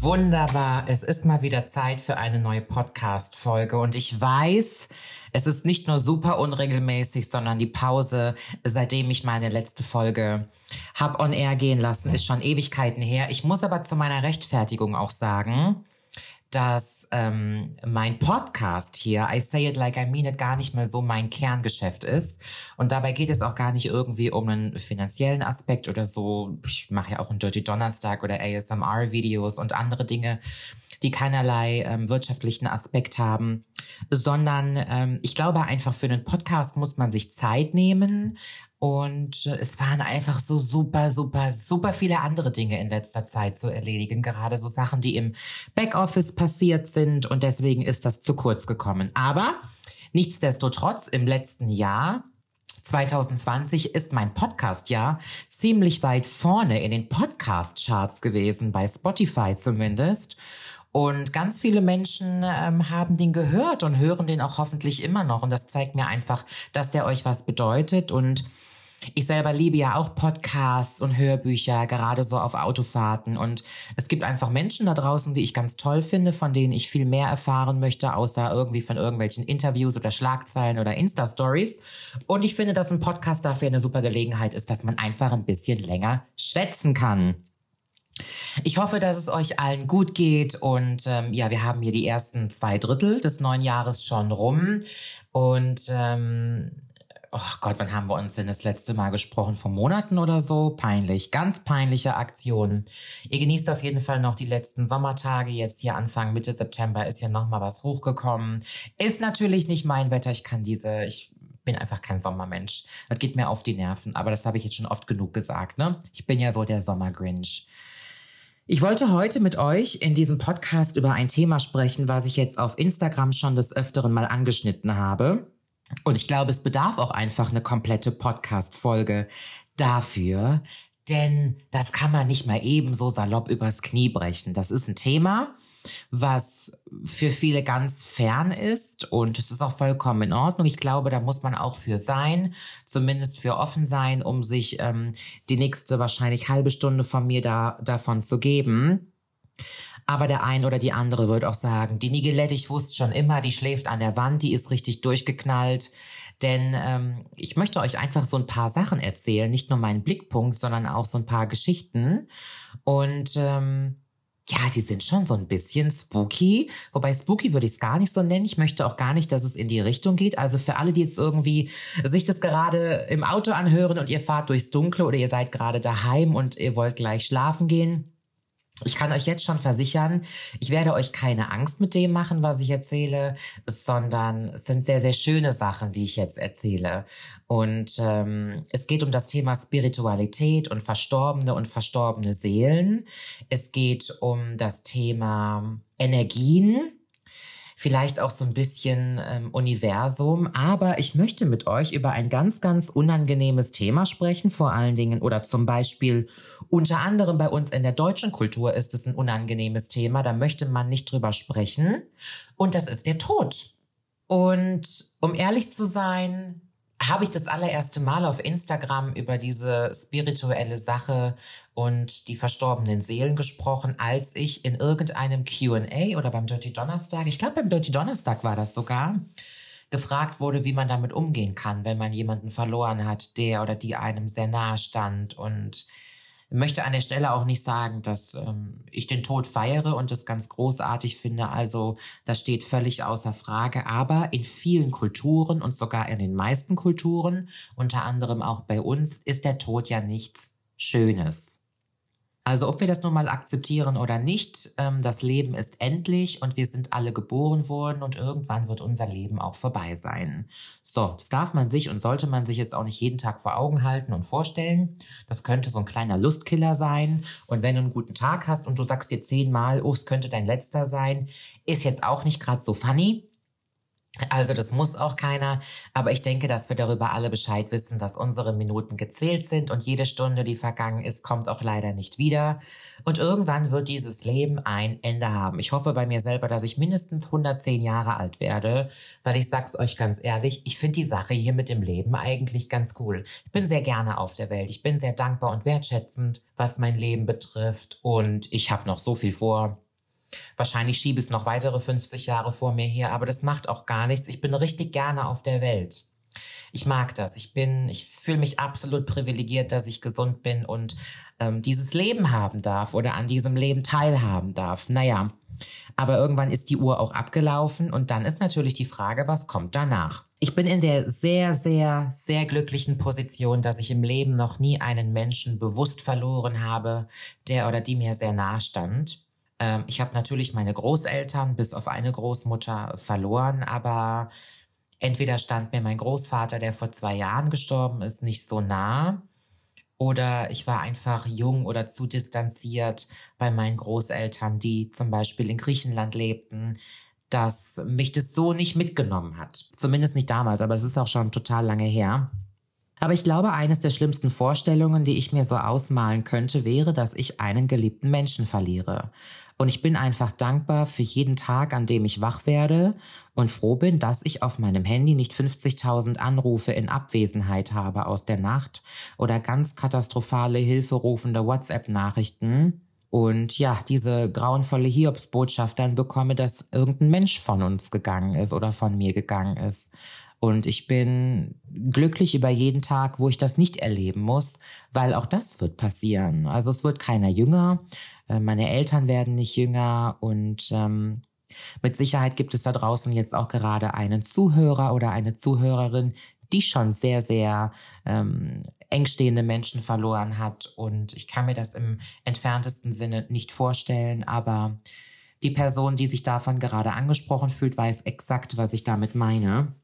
Wunderbar. Es ist mal wieder Zeit für eine neue Podcast-Folge. Und ich weiß, es ist nicht nur super unregelmäßig, sondern die Pause, seitdem ich meine letzte Folge hab on air gehen lassen, ist schon Ewigkeiten her. Ich muss aber zu meiner Rechtfertigung auch sagen, dass ähm, mein Podcast hier, I Say It Like I Mean It, gar nicht mal so mein Kerngeschäft ist. Und dabei geht es auch gar nicht irgendwie um einen finanziellen Aspekt oder so. Ich mache ja auch einen Dirty Donnerstag oder ASMR-Videos und andere Dinge die keinerlei ähm, wirtschaftlichen Aspekt haben, sondern ähm, ich glaube einfach für einen Podcast muss man sich Zeit nehmen, und äh, es waren einfach so super, super, super viele andere Dinge in letzter Zeit zu erledigen. Gerade so Sachen, die im Backoffice passiert sind. Und deswegen ist das zu kurz gekommen. Aber nichtsdestotrotz, im letzten Jahr 2020 ist mein Podcast ja ziemlich weit vorne in den Podcast-Charts gewesen, bei Spotify zumindest. Und ganz viele Menschen ähm, haben den gehört und hören den auch hoffentlich immer noch. Und das zeigt mir einfach, dass der euch was bedeutet. Und ich selber liebe ja auch Podcasts und Hörbücher, gerade so auf Autofahrten. Und es gibt einfach Menschen da draußen, die ich ganz toll finde, von denen ich viel mehr erfahren möchte, außer irgendwie von irgendwelchen Interviews oder Schlagzeilen oder Insta-Stories. Und ich finde, dass ein Podcast dafür eine super Gelegenheit ist, dass man einfach ein bisschen länger schwätzen kann. Ich hoffe, dass es euch allen gut geht und ähm, ja, wir haben hier die ersten zwei Drittel des neuen Jahres schon rum und ähm, oh Gott, wann haben wir uns denn das letzte Mal gesprochen? Vor Monaten oder so? Peinlich, ganz peinliche Aktion. Ihr genießt auf jeden Fall noch die letzten Sommertage. Jetzt hier Anfang, Mitte September ist ja nochmal was hochgekommen. Ist natürlich nicht mein Wetter. Ich kann diese, ich bin einfach kein Sommermensch. Das geht mir auf die Nerven. Aber das habe ich jetzt schon oft genug gesagt, ne? Ich bin ja so der Sommergrinch. Ich wollte heute mit euch in diesem Podcast über ein Thema sprechen, was ich jetzt auf Instagram schon des Öfteren mal angeschnitten habe. Und ich glaube, es bedarf auch einfach eine komplette Podcast-Folge dafür, denn das kann man nicht mal eben so salopp übers Knie brechen. Das ist ein Thema, was für viele ganz fern ist und es ist auch vollkommen in Ordnung. Ich glaube, da muss man auch für sein, zumindest für offen sein, um sich ähm, die nächste wahrscheinlich halbe Stunde von mir da davon zu geben. Aber der ein oder die andere wird auch sagen, die Nigelette, ich wusste schon immer, die schläft an der Wand, die ist richtig durchgeknallt. Denn ähm, ich möchte euch einfach so ein paar Sachen erzählen, nicht nur meinen Blickpunkt, sondern auch so ein paar Geschichten. Und ähm, ja, die sind schon so ein bisschen spooky. Wobei spooky würde ich es gar nicht so nennen. Ich möchte auch gar nicht, dass es in die Richtung geht. Also für alle, die jetzt irgendwie sich das gerade im Auto anhören und ihr fahrt durchs Dunkle oder ihr seid gerade daheim und ihr wollt gleich schlafen gehen ich kann euch jetzt schon versichern, ich werde euch keine Angst mit dem machen, was ich erzähle, sondern es sind sehr, sehr schöne Sachen, die ich jetzt erzähle. Und ähm, es geht um das Thema Spiritualität und verstorbene und verstorbene Seelen. Es geht um das Thema Energien vielleicht auch so ein bisschen ähm, Universum. Aber ich möchte mit euch über ein ganz, ganz unangenehmes Thema sprechen, vor allen Dingen oder zum Beispiel unter anderem bei uns in der deutschen Kultur ist es ein unangenehmes Thema. Da möchte man nicht drüber sprechen. Und das ist der Tod. Und um ehrlich zu sein, habe ich das allererste Mal auf Instagram über diese spirituelle Sache und die verstorbenen Seelen gesprochen, als ich in irgendeinem QA oder beim Dirty Donnerstag, ich glaube beim Dirty Donnerstag war das sogar, gefragt wurde, wie man damit umgehen kann, wenn man jemanden verloren hat, der oder die einem sehr nahe stand. Und möchte an der Stelle auch nicht sagen, dass ähm, ich den Tod feiere und das ganz großartig finde. Also das steht völlig außer Frage. Aber in vielen Kulturen und sogar in den meisten Kulturen, unter anderem auch bei uns, ist der Tod ja nichts Schönes. Also ob wir das nun mal akzeptieren oder nicht, ähm, das Leben ist endlich und wir sind alle geboren worden und irgendwann wird unser Leben auch vorbei sein. So, das darf man sich und sollte man sich jetzt auch nicht jeden Tag vor Augen halten und vorstellen. Das könnte so ein kleiner Lustkiller sein. Und wenn du einen guten Tag hast und du sagst dir zehnmal, oh, es könnte dein letzter sein, ist jetzt auch nicht gerade so funny. Also das muss auch keiner, aber ich denke, dass wir darüber alle Bescheid wissen, dass unsere Minuten gezählt sind und jede Stunde, die vergangen ist, kommt auch leider nicht wieder. Und irgendwann wird dieses Leben ein Ende haben. Ich hoffe bei mir selber, dass ich mindestens 110 Jahre alt werde, weil ich sag's euch ganz ehrlich, ich finde die Sache hier mit dem Leben eigentlich ganz cool. Ich bin sehr gerne auf der Welt. Ich bin sehr dankbar und wertschätzend, was mein Leben betrifft und ich habe noch so viel vor. Wahrscheinlich schiebe ich es noch weitere 50 Jahre vor mir her, aber das macht auch gar nichts. Ich bin richtig gerne auf der Welt. Ich mag das. Ich bin, ich fühle mich absolut privilegiert, dass ich gesund bin und ähm, dieses Leben haben darf oder an diesem Leben teilhaben darf. Naja, aber irgendwann ist die Uhr auch abgelaufen und dann ist natürlich die Frage, was kommt danach? Ich bin in der sehr, sehr, sehr glücklichen Position, dass ich im Leben noch nie einen Menschen bewusst verloren habe, der oder die mir sehr nahe stand. Ähm, ich habe natürlich meine Großeltern bis auf eine Großmutter verloren, aber entweder stand mir mein Großvater, der vor zwei Jahren gestorben ist, nicht so nah, oder ich war einfach jung oder zu distanziert bei meinen Großeltern, die zum Beispiel in Griechenland lebten, dass mich das so nicht mitgenommen hat. Zumindest nicht damals, aber es ist auch schon total lange her. Aber ich glaube, eines der schlimmsten Vorstellungen, die ich mir so ausmalen könnte, wäre, dass ich einen geliebten Menschen verliere. Und ich bin einfach dankbar für jeden Tag, an dem ich wach werde und froh bin, dass ich auf meinem Handy nicht 50.000 Anrufe in Abwesenheit habe aus der Nacht oder ganz katastrophale, hilferufende WhatsApp-Nachrichten. Und ja, diese grauenvolle Hiobsbotschaft dann bekomme, dass irgendein Mensch von uns gegangen ist oder von mir gegangen ist. Und ich bin glücklich über jeden Tag, wo ich das nicht erleben muss, weil auch das wird passieren. Also es wird keiner jünger, äh, meine Eltern werden nicht jünger und ähm, mit Sicherheit gibt es da draußen jetzt auch gerade einen Zuhörer oder eine Zuhörerin, die schon sehr, sehr ähm, engstehende Menschen verloren hat. Und ich kann mir das im entferntesten Sinne nicht vorstellen, aber die Person, die sich davon gerade angesprochen fühlt, weiß exakt, was ich damit meine.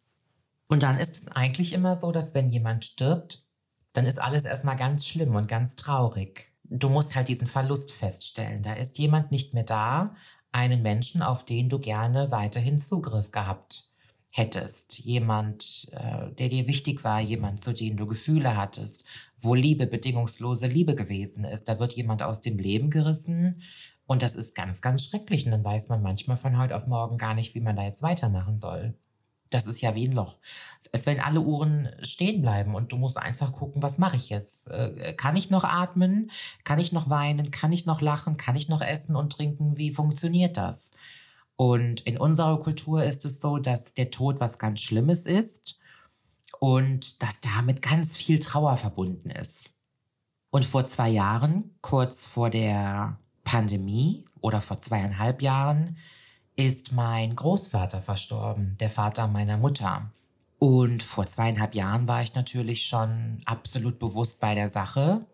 Und dann ist es eigentlich immer so, dass wenn jemand stirbt, dann ist alles erstmal ganz schlimm und ganz traurig. Du musst halt diesen Verlust feststellen. Da ist jemand nicht mehr da, einen Menschen, auf den du gerne weiterhin Zugriff gehabt hättest. Jemand, äh, der dir wichtig war, jemand, zu dem du Gefühle hattest, wo Liebe, bedingungslose Liebe gewesen ist. Da wird jemand aus dem Leben gerissen und das ist ganz, ganz schrecklich. Und dann weiß man manchmal von heute auf morgen gar nicht, wie man da jetzt weitermachen soll. Das ist ja wie ein Loch. Als wenn alle Uhren stehen bleiben und du musst einfach gucken, was mache ich jetzt? Äh, kann ich noch atmen? Kann ich noch weinen? Kann ich noch lachen? Kann ich noch essen und trinken? Wie funktioniert das? Und in unserer Kultur ist es so, dass der Tod was ganz Schlimmes ist und dass damit ganz viel Trauer verbunden ist. Und vor zwei Jahren, kurz vor der Pandemie oder vor zweieinhalb Jahren, ist mein Großvater verstorben, der Vater meiner Mutter. Und vor zweieinhalb Jahren war ich natürlich schon absolut bewusst bei der Sache.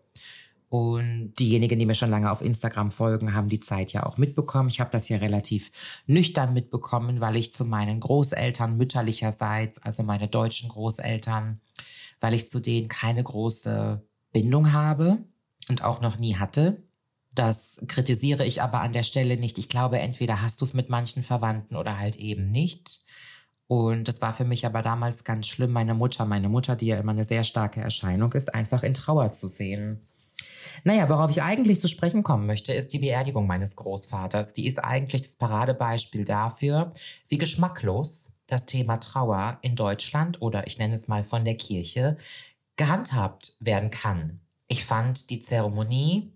Und diejenigen, die mir schon lange auf Instagram folgen, haben die Zeit ja auch mitbekommen. Ich habe das ja relativ nüchtern mitbekommen, weil ich zu meinen Großeltern mütterlicherseits, also meine deutschen Großeltern, weil ich zu denen keine große Bindung habe und auch noch nie hatte. Das kritisiere ich aber an der Stelle nicht. Ich glaube, entweder hast du es mit manchen Verwandten oder halt eben nicht. Und das war für mich aber damals ganz schlimm, meine Mutter, meine Mutter, die ja immer eine sehr starke Erscheinung ist, einfach in Trauer zu sehen. Naja, worauf ich eigentlich zu sprechen kommen möchte, ist die Beerdigung meines Großvaters. Die ist eigentlich das Paradebeispiel dafür, wie geschmacklos das Thema Trauer in Deutschland oder ich nenne es mal von der Kirche gehandhabt werden kann. Ich fand die Zeremonie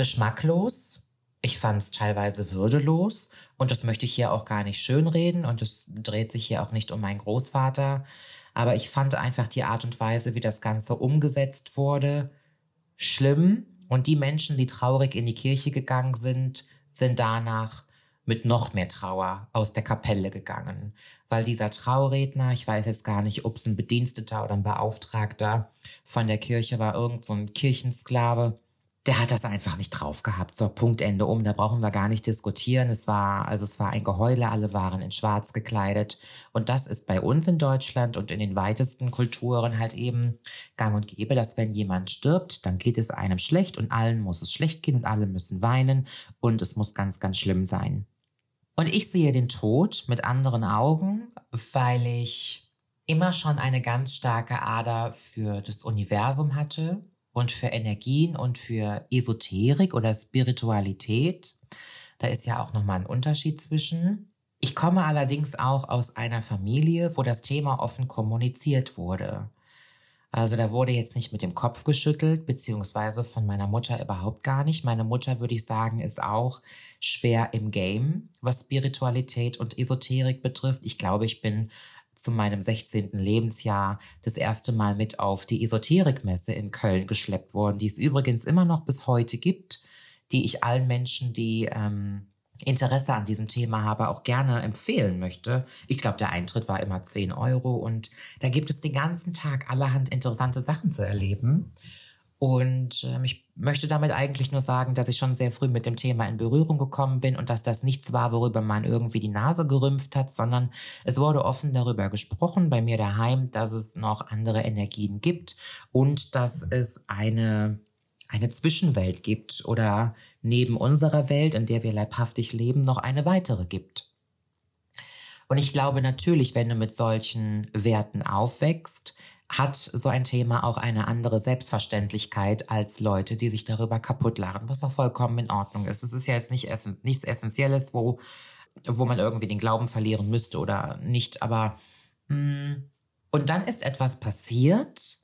geschmacklos. Ich fand es teilweise würdelos und das möchte ich hier auch gar nicht schönreden und es dreht sich hier auch nicht um meinen Großvater. Aber ich fand einfach die Art und Weise, wie das Ganze umgesetzt wurde, schlimm. Und die Menschen, die traurig in die Kirche gegangen sind, sind danach mit noch mehr Trauer aus der Kapelle gegangen, weil dieser Trauredner, ich weiß jetzt gar nicht, ob es ein Bediensteter oder ein Beauftragter von der Kirche war, irgend so ein Kirchensklave, der hat das einfach nicht drauf gehabt. So, Punkt, Ende um. Da brauchen wir gar nicht diskutieren. Es war, also es war ein Geheule. Alle waren in schwarz gekleidet. Und das ist bei uns in Deutschland und in den weitesten Kulturen halt eben gang und gäbe, dass wenn jemand stirbt, dann geht es einem schlecht und allen muss es schlecht gehen und alle müssen weinen und es muss ganz, ganz schlimm sein. Und ich sehe den Tod mit anderen Augen, weil ich immer schon eine ganz starke Ader für das Universum hatte und für Energien und für Esoterik oder Spiritualität. Da ist ja auch nochmal ein Unterschied zwischen. Ich komme allerdings auch aus einer Familie, wo das Thema offen kommuniziert wurde. Also da wurde jetzt nicht mit dem Kopf geschüttelt, beziehungsweise von meiner Mutter überhaupt gar nicht. Meine Mutter, würde ich sagen, ist auch schwer im Game, was Spiritualität und Esoterik betrifft. Ich glaube, ich bin zu meinem 16. Lebensjahr das erste Mal mit auf die Esoterikmesse in Köln geschleppt worden, die es übrigens immer noch bis heute gibt, die ich allen Menschen, die ähm, Interesse an diesem Thema habe, auch gerne empfehlen möchte. Ich glaube, der Eintritt war immer 10 Euro und da gibt es den ganzen Tag allerhand interessante Sachen zu erleben. Und ähm, ich möchte damit eigentlich nur sagen, dass ich schon sehr früh mit dem Thema in Berührung gekommen bin und dass das nichts war, worüber man irgendwie die Nase gerümpft hat, sondern es wurde offen darüber gesprochen bei mir daheim, dass es noch andere Energien gibt und dass es eine eine Zwischenwelt gibt oder neben unserer Welt, in der wir leibhaftig leben, noch eine weitere gibt. Und ich glaube natürlich, wenn du mit solchen Werten aufwächst, hat so ein Thema auch eine andere Selbstverständlichkeit als Leute, die sich darüber kaputt lachen, was auch vollkommen in Ordnung ist. Es ist ja jetzt nicht essen, nichts Essentielles, wo, wo man irgendwie den Glauben verlieren müsste oder nicht, aber mh, hm, und dann ist etwas passiert,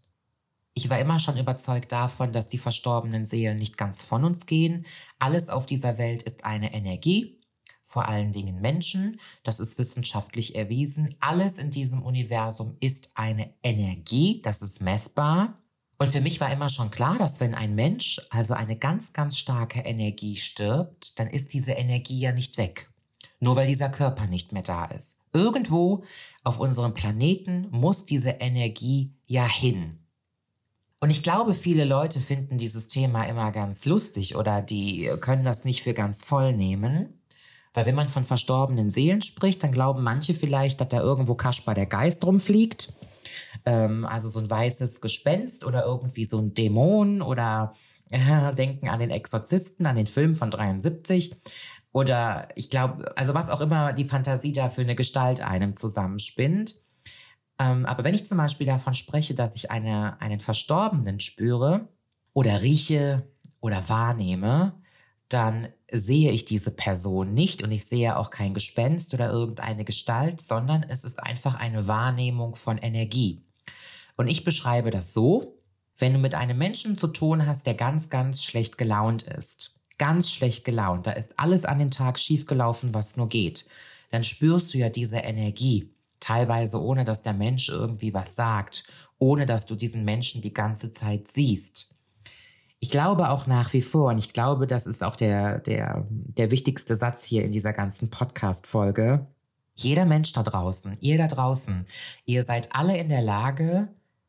ich war immer schon überzeugt davon, dass die verstorbenen Seelen nicht ganz von uns gehen. Alles auf dieser Welt ist eine Energie, vor allen Dingen Menschen. Das ist wissenschaftlich erwiesen. Alles in diesem Universum ist eine Energie, das ist messbar. Und für mich war immer schon klar, dass wenn ein Mensch, also eine ganz, ganz starke Energie stirbt, dann ist diese Energie ja nicht weg. Nur weil dieser Körper nicht mehr da ist. Irgendwo auf unserem Planeten muss diese Energie ja hin. Und ich glaube, viele Leute finden dieses Thema immer ganz lustig oder die können das nicht für ganz voll nehmen. Weil wenn man von verstorbenen Seelen spricht, dann glauben manche vielleicht, dass da irgendwo Kaspar der Geist rumfliegt. Ähm, also so ein weißes Gespenst oder irgendwie so ein Dämon oder äh, denken an den Exorzisten, an den Film von 73. Oder ich glaube, also was auch immer die Fantasie da für eine Gestalt einem zusammenspinnt. Ähm, aber wenn ich zum Beispiel davon spreche, dass ich eine, einen Verstorbenen spüre oder rieche oder wahrnehme, dann sehe ich diese Person nicht und ich sehe auch kein Gespenst oder irgendeine Gestalt, sondern es ist einfach eine Wahrnehmung von Energie. Und ich beschreibe das so, wenn du mit einem Menschen zu tun hast, der ganz, ganz schlecht gelaunt ist, ganz schlecht gelaunt, da ist alles an dem Tag schiefgelaufen, was nur geht, dann spürst du ja diese Energie teilweise ohne dass der Mensch irgendwie was sagt, ohne dass du diesen Menschen die ganze Zeit siehst. Ich glaube auch nach wie vor, und ich glaube, das ist auch der, der, der wichtigste Satz hier in dieser ganzen Podcast-Folge. Jeder Mensch da draußen, ihr da draußen, ihr seid alle in der Lage,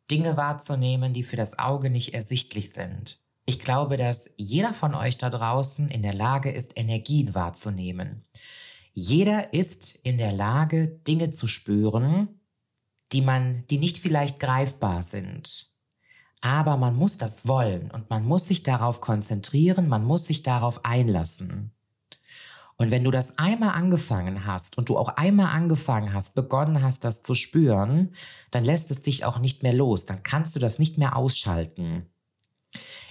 Dinge wahrzunehmen, die für das Auge nicht ersichtlich sind. Ich glaube, dass jeder von euch da draußen in der Lage ist, Energien wahrzunehmen. Jeder ist in der Lage, Dinge zu spüren, die man, die nicht vielleicht greifbar sind. Aber man muss das wollen und man muss sich darauf konzentrieren, man muss sich darauf einlassen. Und wenn du das einmal angefangen hast und du auch einmal angefangen hast, begonnen hast, das zu spüren, dann lässt es dich auch nicht mehr los, dann kannst du das nicht mehr ausschalten.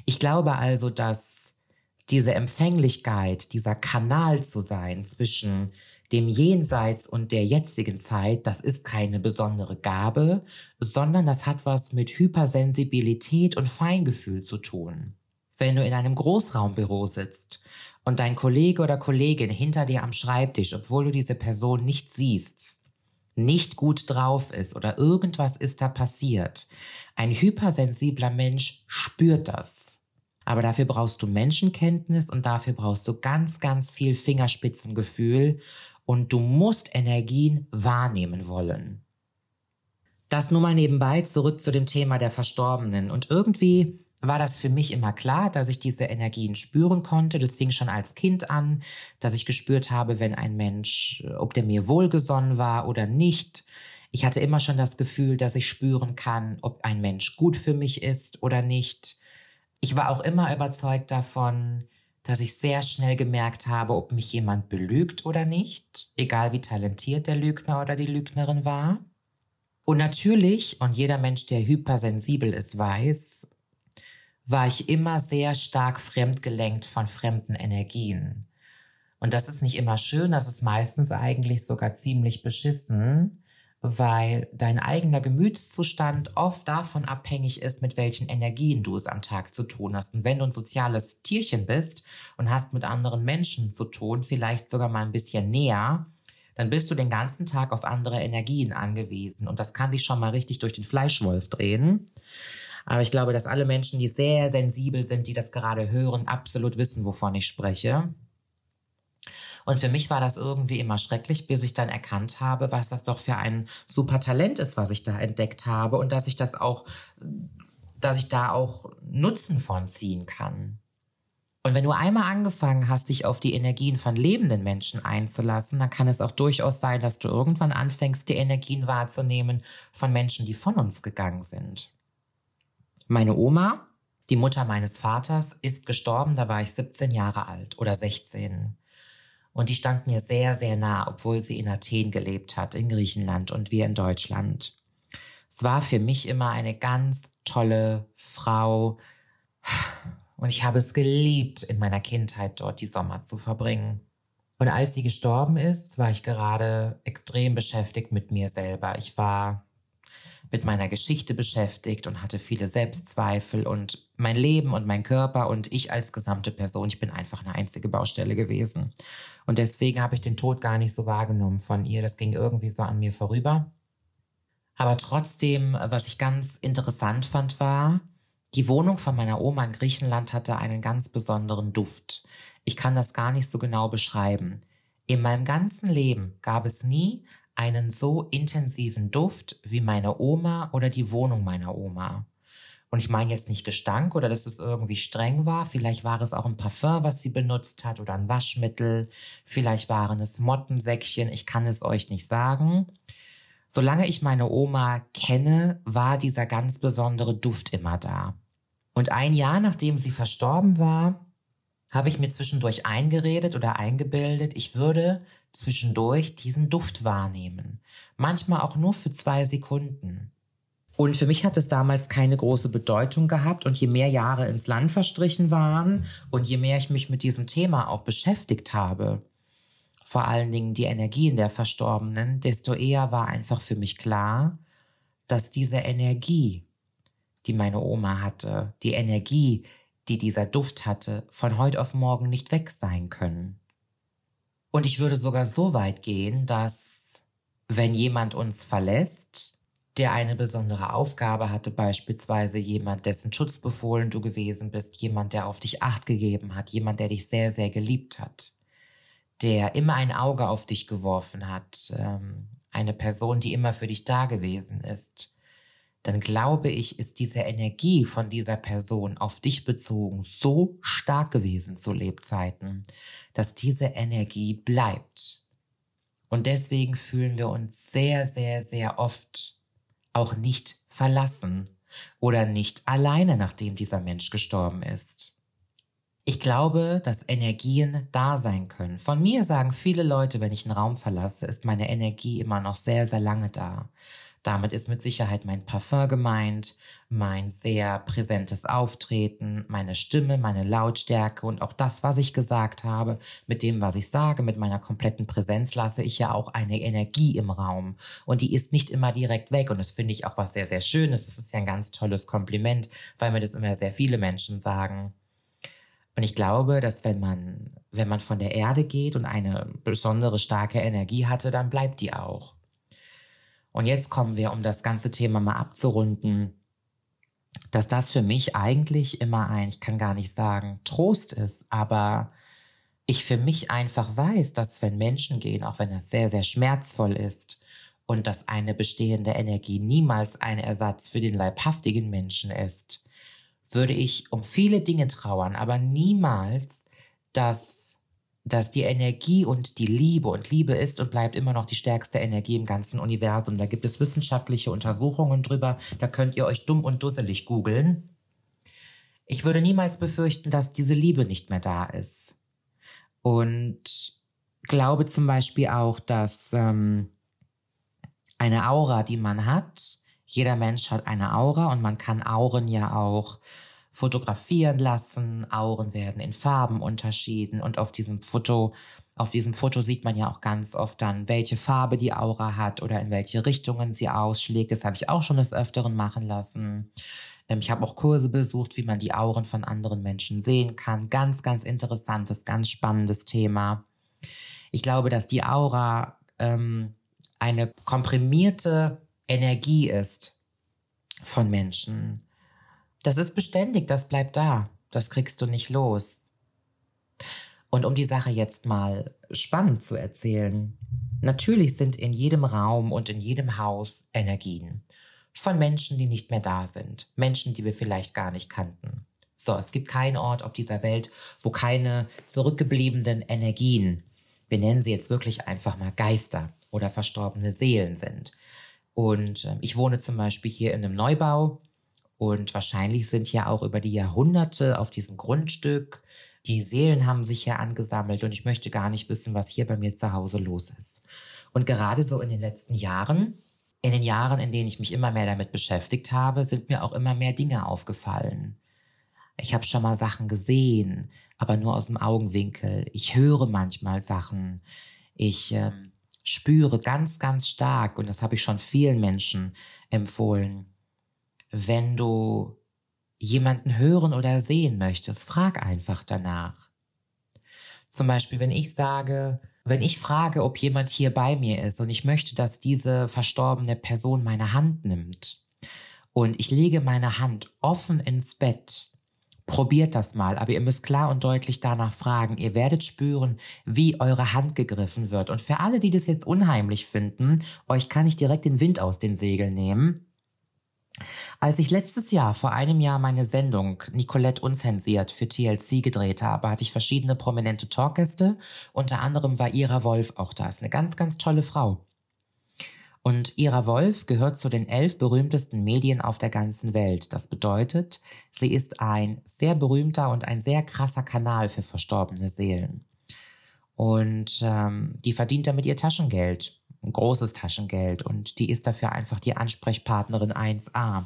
Ich glaube also, dass diese Empfänglichkeit, dieser Kanal zu sein zwischen dem Jenseits und der jetzigen Zeit, das ist keine besondere Gabe, sondern das hat was mit Hypersensibilität und Feingefühl zu tun. Wenn du in einem Großraumbüro sitzt und dein Kollege oder Kollegin hinter dir am Schreibtisch, obwohl du diese Person nicht siehst, nicht gut drauf ist oder irgendwas ist da passiert, ein hypersensibler Mensch spürt das. Aber dafür brauchst du Menschenkenntnis und dafür brauchst du ganz, ganz viel Fingerspitzengefühl und du musst Energien wahrnehmen wollen. Das nur mal nebenbei zurück zu dem Thema der Verstorbenen. Und irgendwie war das für mich immer klar, dass ich diese Energien spüren konnte. Das fing schon als Kind an, dass ich gespürt habe, wenn ein Mensch, ob der mir wohlgesonnen war oder nicht. Ich hatte immer schon das Gefühl, dass ich spüren kann, ob ein Mensch gut für mich ist oder nicht. Ich war auch immer überzeugt davon, dass ich sehr schnell gemerkt habe, ob mich jemand belügt oder nicht, egal wie talentiert der Lügner oder die Lügnerin war. Und natürlich, und jeder Mensch, der hypersensibel ist, weiß, war ich immer sehr stark fremdgelenkt von fremden Energien. Und das ist nicht immer schön, das ist meistens eigentlich sogar ziemlich beschissen, weil dein eigener Gemütszustand oft davon abhängig ist, mit welchen Energien du es am Tag zu tun hast. Und wenn du ein soziales Tierchen bist und hast mit anderen Menschen zu tun, vielleicht sogar mal ein bisschen näher, dann bist du den ganzen Tag auf andere Energien angewiesen. Und das kann dich schon mal richtig durch den Fleischwolf drehen. Aber ich glaube, dass alle Menschen, die sehr sensibel sind, die das gerade hören, absolut wissen, wovon ich spreche. Und für mich war das irgendwie immer schrecklich, bis ich dann erkannt habe, was das doch für ein super Talent ist, was ich da entdeckt habe und dass ich das auch, dass ich da auch Nutzen von ziehen kann. Und wenn du einmal angefangen hast, dich auf die Energien von lebenden Menschen einzulassen, dann kann es auch durchaus sein, dass du irgendwann anfängst, die Energien wahrzunehmen von Menschen, die von uns gegangen sind. Meine Oma, die Mutter meines Vaters, ist gestorben, da war ich 17 Jahre alt oder 16. Und die stand mir sehr, sehr nah, obwohl sie in Athen gelebt hat, in Griechenland und wir in Deutschland. Es war für mich immer eine ganz tolle Frau. Und ich habe es geliebt, in meiner Kindheit dort die Sommer zu verbringen. Und als sie gestorben ist, war ich gerade extrem beschäftigt mit mir selber. Ich war mit meiner Geschichte beschäftigt und hatte viele Selbstzweifel und mein Leben und mein Körper und ich als gesamte Person, ich bin einfach eine einzige Baustelle gewesen. Und deswegen habe ich den Tod gar nicht so wahrgenommen von ihr. Das ging irgendwie so an mir vorüber. Aber trotzdem, was ich ganz interessant fand, war, die Wohnung von meiner Oma in Griechenland hatte einen ganz besonderen Duft. Ich kann das gar nicht so genau beschreiben. In meinem ganzen Leben gab es nie einen so intensiven Duft wie meine Oma oder die Wohnung meiner Oma. Und ich meine jetzt nicht Gestank oder dass es irgendwie streng war. Vielleicht war es auch ein Parfum, was sie benutzt hat oder ein Waschmittel. Vielleicht waren es Mottensäckchen. Ich kann es euch nicht sagen. Solange ich meine Oma kenne, war dieser ganz besondere Duft immer da. Und ein Jahr nachdem sie verstorben war, habe ich mir zwischendurch eingeredet oder eingebildet, ich würde zwischendurch diesen Duft wahrnehmen. Manchmal auch nur für zwei Sekunden. Und für mich hat es damals keine große Bedeutung gehabt. Und je mehr Jahre ins Land verstrichen waren und je mehr ich mich mit diesem Thema auch beschäftigt habe, vor allen Dingen die Energien der Verstorbenen, desto eher war einfach für mich klar, dass diese Energie, die meine Oma hatte, die Energie, die dieser Duft hatte, von heute auf morgen nicht weg sein können. Und ich würde sogar so weit gehen, dass wenn jemand uns verlässt, der eine besondere Aufgabe hatte, beispielsweise jemand, dessen Schutzbefohlen du gewesen bist, jemand, der auf dich acht gegeben hat, jemand, der dich sehr, sehr geliebt hat, der immer ein Auge auf dich geworfen hat, ähm, eine Person, die immer für dich da gewesen ist, dann glaube ich, ist diese Energie von dieser Person auf dich bezogen so stark gewesen zu Lebzeiten, dass diese Energie bleibt. Und deswegen fühlen wir uns sehr, sehr, sehr oft auch nicht verlassen oder nicht alleine, nachdem dieser Mensch gestorben ist. Ich glaube, dass Energien da sein können. Von mir sagen viele Leute, wenn ich einen Raum verlasse, ist meine Energie immer noch sehr, sehr lange da. Damit ist mit Sicherheit mein Parfum gemeint, mein sehr präsentes Auftreten, meine Stimme, meine Lautstärke und auch das, was ich gesagt habe, mit dem, was ich sage, mit meiner kompletten Präsenz lasse ich ja auch eine Energie im Raum. Und die ist nicht immer direkt weg. Und das finde ich auch was sehr, sehr Schönes. Das ist ja ein ganz tolles Kompliment, weil mir das immer sehr viele Menschen sagen. Und ich glaube, dass wenn man, wenn man von der Erde geht und eine besondere starke Energie hatte, dann bleibt die auch. Und jetzt kommen wir, um das ganze Thema mal abzurunden, dass das für mich eigentlich immer ein, ich kann gar nicht sagen, Trost ist, aber ich für mich einfach weiß, dass wenn Menschen gehen, auch wenn das sehr, sehr schmerzvoll ist und dass eine bestehende Energie niemals ein Ersatz für den leibhaftigen Menschen ist, würde ich um viele Dinge trauern, aber niemals, dass dass die Energie und die Liebe und Liebe ist und bleibt immer noch die stärkste Energie im ganzen Universum. Da gibt es wissenschaftliche Untersuchungen drüber. Da könnt ihr euch dumm und dusselig googeln. Ich würde niemals befürchten, dass diese Liebe nicht mehr da ist. Und glaube zum Beispiel auch, dass ähm, eine Aura, die man hat, jeder Mensch hat eine Aura und man kann Auren ja auch fotografieren lassen. Auren werden in Farben unterschieden und auf diesem Foto, auf diesem Foto sieht man ja auch ganz oft dann, welche Farbe die Aura hat oder in welche Richtungen sie ausschlägt. Das habe ich auch schon des Öfteren machen lassen. Ähm, ich habe auch Kurse besucht, wie man die Auren von anderen Menschen sehen kann. Ganz, ganz interessantes, ganz spannendes Thema. Ich glaube, dass die Aura ähm, eine komprimierte Energie ist von Menschen. Das ist beständig, das bleibt da. Das kriegst du nicht los. Und um die Sache jetzt mal spannend zu erzählen, natürlich sind in jedem Raum und in jedem Haus Energien von Menschen, die nicht mehr da sind, Menschen, die wir vielleicht gar nicht kannten. So, es gibt keinen Ort auf dieser Welt, wo keine zurückgebliebenen Energien, wir nennen sie jetzt wirklich einfach mal Geister oder verstorbene Seelen sind. Und äh, ich wohne zum Beispiel hier in einem Neubau und wahrscheinlich sind ja auch über die Jahrhunderte auf diesem Grundstück die Seelen haben sich hier angesammelt und ich möchte gar nicht wissen, was hier bei mir zu Hause los ist. Und gerade so in den letzten Jahren in den Jahren, in denen ich mich immer mehr damit beschäftigt habe, sind mir auch immer mehr Dinge aufgefallen. Ich habe schon mal Sachen gesehen, aber nur aus dem Augenwinkel. Ich höre manchmal Sachen. Ich äh, spüre ganz, ganz stark, und das habe ich schon vielen Menschen empfohlen, wenn du jemanden hören oder sehen möchtest, frag einfach danach. Zum Beispiel, wenn ich sage, wenn ich frage, ob jemand hier bei mir ist und ich möchte, dass diese verstorbene Person meine Hand nimmt und ich lege meine Hand offen ins Bett, probiert das mal, aber ihr müsst klar und deutlich danach fragen. Ihr werdet spüren, wie eure Hand gegriffen wird. Und für alle, die das jetzt unheimlich finden, euch kann ich direkt den Wind aus den Segeln nehmen. Als ich letztes Jahr vor einem Jahr meine Sendung Nicolette Unzensiert für TLC gedreht habe, hatte ich verschiedene prominente Talkgäste. Unter anderem war Ira Wolf auch da. Ist eine ganz, ganz tolle Frau. Und Ira Wolf gehört zu den elf berühmtesten Medien auf der ganzen Welt. Das bedeutet, sie ist ein sehr berühmter und ein sehr krasser Kanal für verstorbene Seelen. Und ähm, die verdient damit ihr Taschengeld ein großes Taschengeld und die ist dafür einfach die Ansprechpartnerin 1a.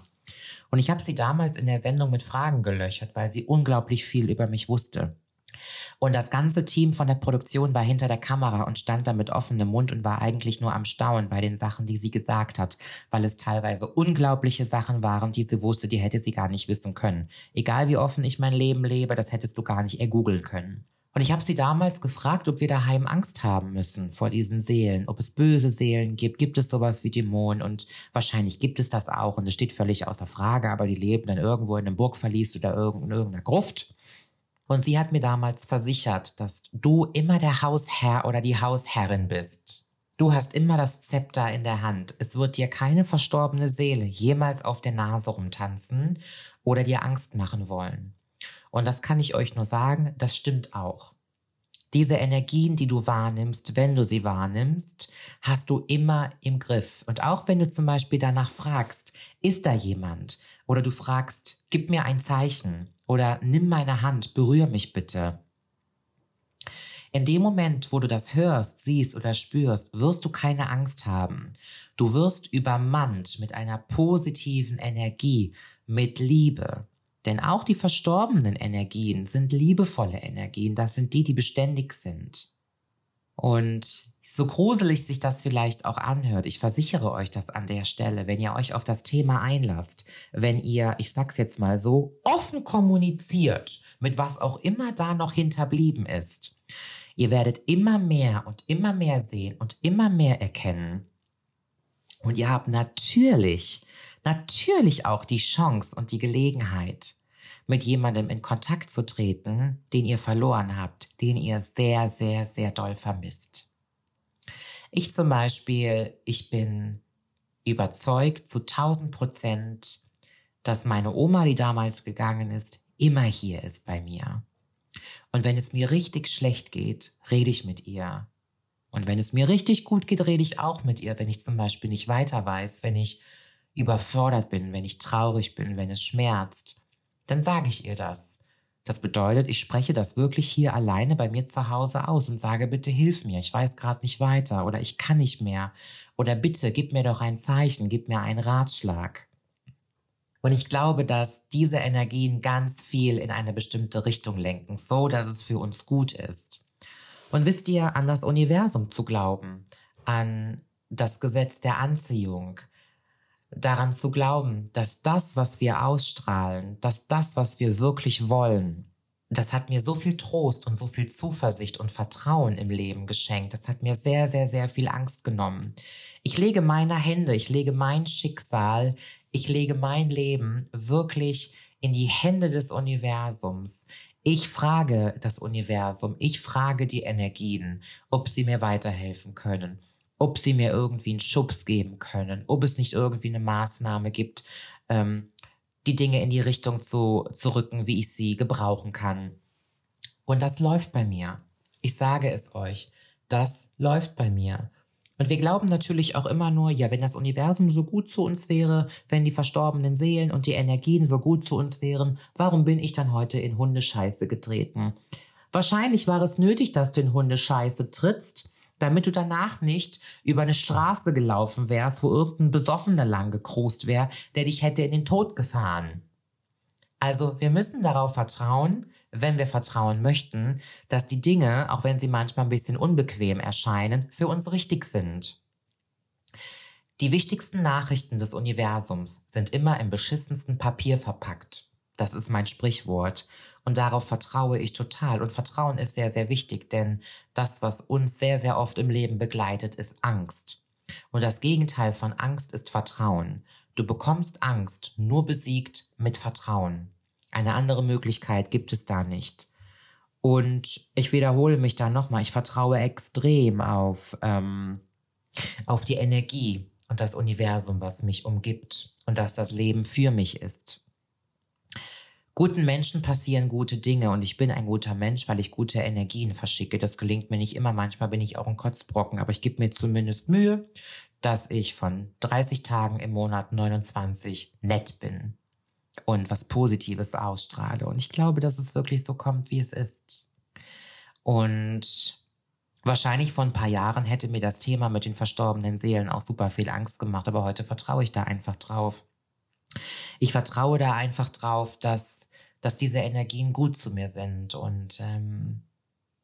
Und ich habe sie damals in der Sendung mit Fragen gelöchert, weil sie unglaublich viel über mich wusste. Und das ganze Team von der Produktion war hinter der Kamera und stand da mit offenem Mund und war eigentlich nur am Staunen bei den Sachen, die sie gesagt hat, weil es teilweise unglaubliche Sachen waren, die sie wusste, die hätte sie gar nicht wissen können. Egal wie offen ich mein Leben lebe, das hättest du gar nicht ergoogeln können. Und ich habe sie damals gefragt, ob wir daheim Angst haben müssen vor diesen Seelen, ob es böse Seelen gibt, gibt es sowas wie Dämonen und wahrscheinlich gibt es das auch und es steht völlig außer Frage, aber die leben dann irgendwo in einem Burgverlies oder in irgendeiner Gruft. Und sie hat mir damals versichert, dass du immer der Hausherr oder die Hausherrin bist. Du hast immer das Zepter in der Hand. Es wird dir keine verstorbene Seele jemals auf der Nase rumtanzen oder dir Angst machen wollen. Und das kann ich euch nur sagen, das stimmt auch. Diese Energien, die du wahrnimmst, wenn du sie wahrnimmst, hast du immer im Griff. Und auch wenn du zum Beispiel danach fragst, ist da jemand? Oder du fragst, gib mir ein Zeichen oder nimm meine Hand, berühr mich bitte. In dem Moment, wo du das hörst, siehst oder spürst, wirst du keine Angst haben. Du wirst übermannt mit einer positiven Energie, mit Liebe. Denn auch die verstorbenen Energien sind liebevolle Energien. Das sind die, die beständig sind. Und so gruselig sich das vielleicht auch anhört, ich versichere euch das an der Stelle, wenn ihr euch auf das Thema einlasst, wenn ihr, ich sag's jetzt mal so, offen kommuniziert, mit was auch immer da noch hinterblieben ist, ihr werdet immer mehr und immer mehr sehen und immer mehr erkennen. Und ihr habt natürlich natürlich auch die Chance und die Gelegenheit, mit jemandem in Kontakt zu treten, den ihr verloren habt, den ihr sehr, sehr, sehr doll vermisst. Ich zum Beispiel, ich bin überzeugt zu 1000 Prozent, dass meine Oma, die damals gegangen ist, immer hier ist bei mir. Und wenn es mir richtig schlecht geht, rede ich mit ihr. Und wenn es mir richtig gut geht, rede ich auch mit ihr, wenn ich zum Beispiel nicht weiter weiß, wenn ich überfordert bin, wenn ich traurig bin, wenn es schmerzt, dann sage ich ihr das. Das bedeutet, ich spreche das wirklich hier alleine bei mir zu Hause aus und sage, bitte hilf mir, ich weiß gerade nicht weiter oder ich kann nicht mehr oder bitte gib mir doch ein Zeichen, gib mir einen Ratschlag. Und ich glaube, dass diese Energien ganz viel in eine bestimmte Richtung lenken, so dass es für uns gut ist. Und wisst ihr, an das Universum zu glauben, an das Gesetz der Anziehung, daran zu glauben, dass das, was wir ausstrahlen, dass das, was wir wirklich wollen, das hat mir so viel Trost und so viel Zuversicht und Vertrauen im Leben geschenkt. Das hat mir sehr, sehr, sehr viel Angst genommen. Ich lege meine Hände, ich lege mein Schicksal, ich lege mein Leben wirklich in die Hände des Universums. Ich frage das Universum, ich frage die Energien, ob sie mir weiterhelfen können, ob sie mir irgendwie einen Schubs geben können, ob es nicht irgendwie eine Maßnahme gibt, ähm, die Dinge in die Richtung zu, zu rücken, wie ich sie gebrauchen kann. Und das läuft bei mir. Ich sage es euch, das läuft bei mir. Und wir glauben natürlich auch immer nur, ja, wenn das Universum so gut zu uns wäre, wenn die verstorbenen Seelen und die Energien so gut zu uns wären, warum bin ich dann heute in Hundescheiße getreten? Wahrscheinlich war es nötig, dass du in Hundescheiße trittst, damit du danach nicht über eine Straße gelaufen wärst, wo irgendein Besoffener lang gekrost wäre, der dich hätte in den Tod gefahren. Also wir müssen darauf vertrauen, wenn wir vertrauen möchten, dass die Dinge, auch wenn sie manchmal ein bisschen unbequem erscheinen, für uns richtig sind. Die wichtigsten Nachrichten des Universums sind immer im beschissensten Papier verpackt. Das ist mein Sprichwort. Und darauf vertraue ich total. Und Vertrauen ist sehr, sehr wichtig, denn das, was uns sehr, sehr oft im Leben begleitet, ist Angst. Und das Gegenteil von Angst ist Vertrauen. Du bekommst Angst nur besiegt mit Vertrauen. Eine andere Möglichkeit gibt es da nicht. Und ich wiederhole mich da nochmal, ich vertraue extrem auf, ähm, auf die Energie und das Universum, was mich umgibt und dass das Leben für mich ist. Guten Menschen passieren gute Dinge und ich bin ein guter Mensch, weil ich gute Energien verschicke. Das gelingt mir nicht immer, manchmal bin ich auch ein Kotzbrocken, aber ich gebe mir zumindest Mühe, dass ich von 30 Tagen im Monat 29 nett bin und was Positives ausstrahle. Und ich glaube, dass es wirklich so kommt, wie es ist. Und wahrscheinlich vor ein paar Jahren hätte mir das Thema mit den verstorbenen Seelen auch super viel Angst gemacht, aber heute vertraue ich da einfach drauf. Ich vertraue da einfach drauf, dass, dass diese Energien gut zu mir sind und ähm,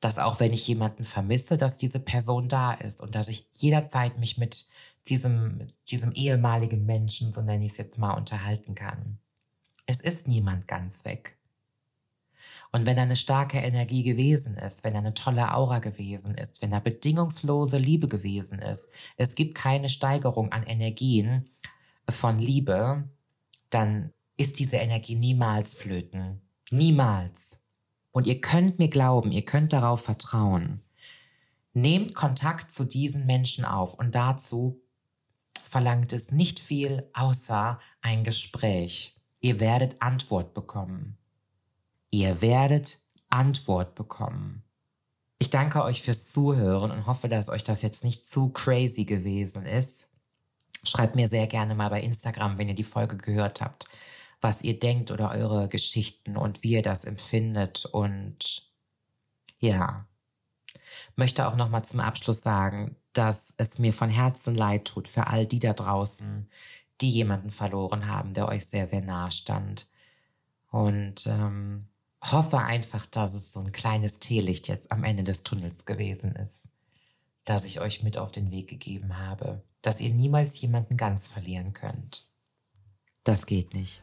dass auch wenn ich jemanden vermisse, dass diese Person da ist und dass ich jederzeit mich mit diesem, diesem ehemaligen Menschen, so nenne ich es jetzt mal, unterhalten kann. Es ist niemand ganz weg. Und wenn er eine starke Energie gewesen ist, wenn er eine tolle Aura gewesen ist, wenn er bedingungslose Liebe gewesen ist, es gibt keine Steigerung an Energien von Liebe, dann ist diese Energie niemals flöten. Niemals. Und ihr könnt mir glauben, ihr könnt darauf vertrauen. Nehmt Kontakt zu diesen Menschen auf und dazu verlangt es nicht viel außer ein Gespräch. Ihr werdet Antwort bekommen. Ihr werdet Antwort bekommen. Ich danke euch fürs Zuhören und hoffe, dass euch das jetzt nicht zu crazy gewesen ist. Schreibt mir sehr gerne mal bei Instagram, wenn ihr die Folge gehört habt, was ihr denkt oder eure Geschichten und wie ihr das empfindet. Und ja, möchte auch noch mal zum Abschluss sagen, dass es mir von Herzen leid tut für all die da draußen, die jemanden verloren haben, der euch sehr, sehr nahe stand. Und ähm, hoffe einfach, dass es so ein kleines Teelicht jetzt am Ende des Tunnels gewesen ist, das ich euch mit auf den Weg gegeben habe, dass ihr niemals jemanden ganz verlieren könnt. Das geht nicht.